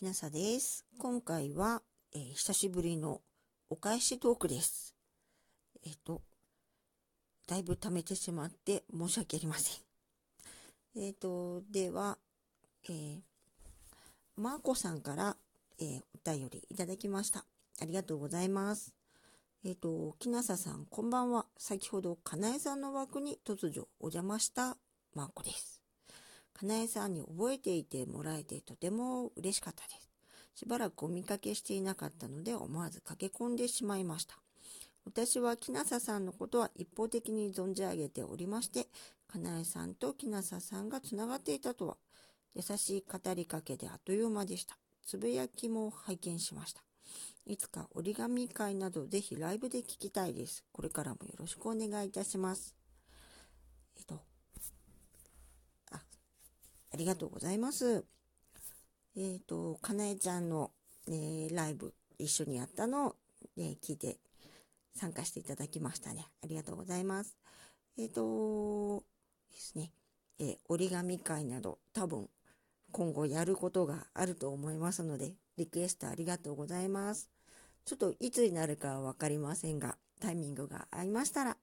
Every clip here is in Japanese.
きなさです。今回は、えー、久しぶりのお返しトークです。えっ、ー、と、だいぶ貯めてしまって申し訳ありません。えっ、ー、と、では、えー、マーコさんから、えー、お便りいただきました。ありがとうございます。えっ、と、きなささん、こんばんは。先ほど、かなえさんの枠に突如お邪魔したマーコです。かなえさんに覚えていてもらえてとても嬉しかったです。しばらくお見かけしていなかったので思わず駆け込んでしまいました。私は木なささんのことは一方的に存じ上げておりまして、かなえさんと木なささんがつながっていたとは、優しい語りかけであっという間でした。つぶやきも拝見しました。いつか折り紙会などぜひライブで聞きたいです。これからもよろしくお願いいたします。えっと、あ、ありがとうございます。えっ、ー、と、かなえちゃんの、えー、ライブ一緒にやったのを、えー、聞いて参加していただきましたね。ありがとうございます。えっ、とですね、え折り紙会など多分今後やることがあると思いますので、リクエストありがとうございます。ちょっといつになるかはわかりませんが、タイミングが合いましたら、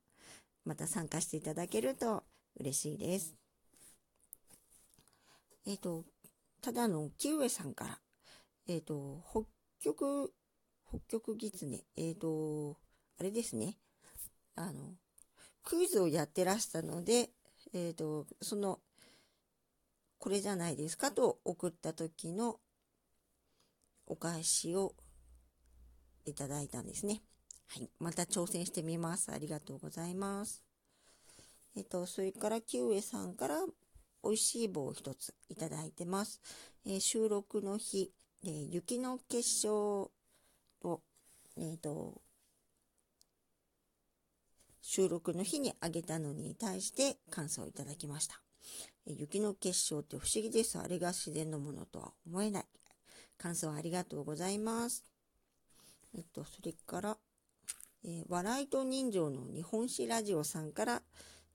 また参加していただけると嬉しいです。えっ、ー、と、ただの木上さんから、えっ、ー、と、北極、北極狐、えっ、ー、と、あれですね、あの、クイズをやってらしたので、えっ、と、その、これじゃないですかと送った時のお返しをいただいたんですね。はい。また挑戦してみます。ありがとうございます。えっと、それから、キウエさんから美味しい棒を一ついただいてます。えー、収録の日、えー、雪の結晶と、え、ー、と、収録の日にあげたのに対して感想をいただきました。え雪の結晶って不思議です。あれが自然のものとは思えない。感想ありがとうございます。えっと、それから、え、笑いと人情の日本史ラジオさんから、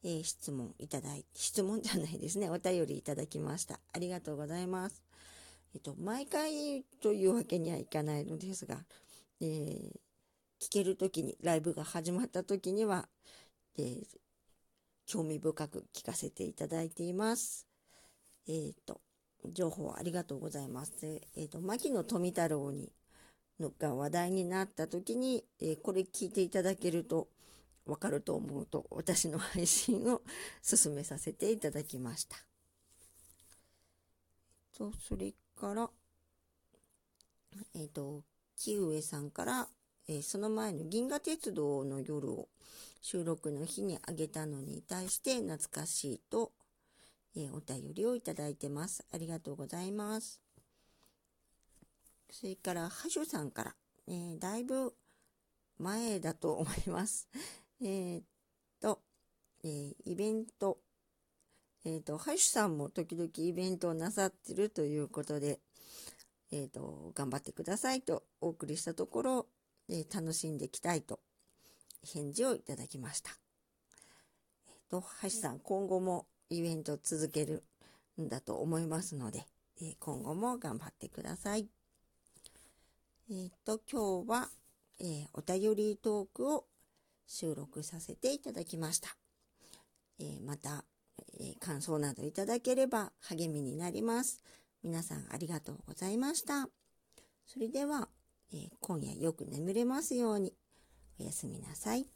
えー、質問いただい、質問じゃないですね。お便りいただきました。ありがとうございます。えっと、毎回というわけにはいかないのですが、えー、聞けるときに、ライブが始まったときには、えー、興味深く聞かせていただいています。えっ、と、情報ありがとうございます。えっ、と、牧野富太郎に、のが話題になったときに、えこれ聞いていただけると、わかると思うと、私の配信を進めさせていただきました。と、それから、えっ、ー、と、木上さんから、えー、その前の銀河鉄道の夜を収録の日にあげたのに対して懐かしいと、えー、お便りをいただいてます。ありがとうございます。それから、ハシュさんから、えだいぶ前だと思います。えっと、えー、イベント、えっ、と、ハッシュさんも時々イベントをなさってるということで、えっ、と、頑張ってくださいとお送りしたところ、え楽しんでいきたいと返事をいただきました。えっ、と、ハッシュさん、今後もイベント続けるんだと思いますので、え今後も頑張ってください。えっ、と、今日は、えお便りトークを収録させていただきました。えー、また、えー、感想などいただければ励みになります。皆さんありがとうございました。それでは、えー、今夜よく眠れますようにおやすみなさい。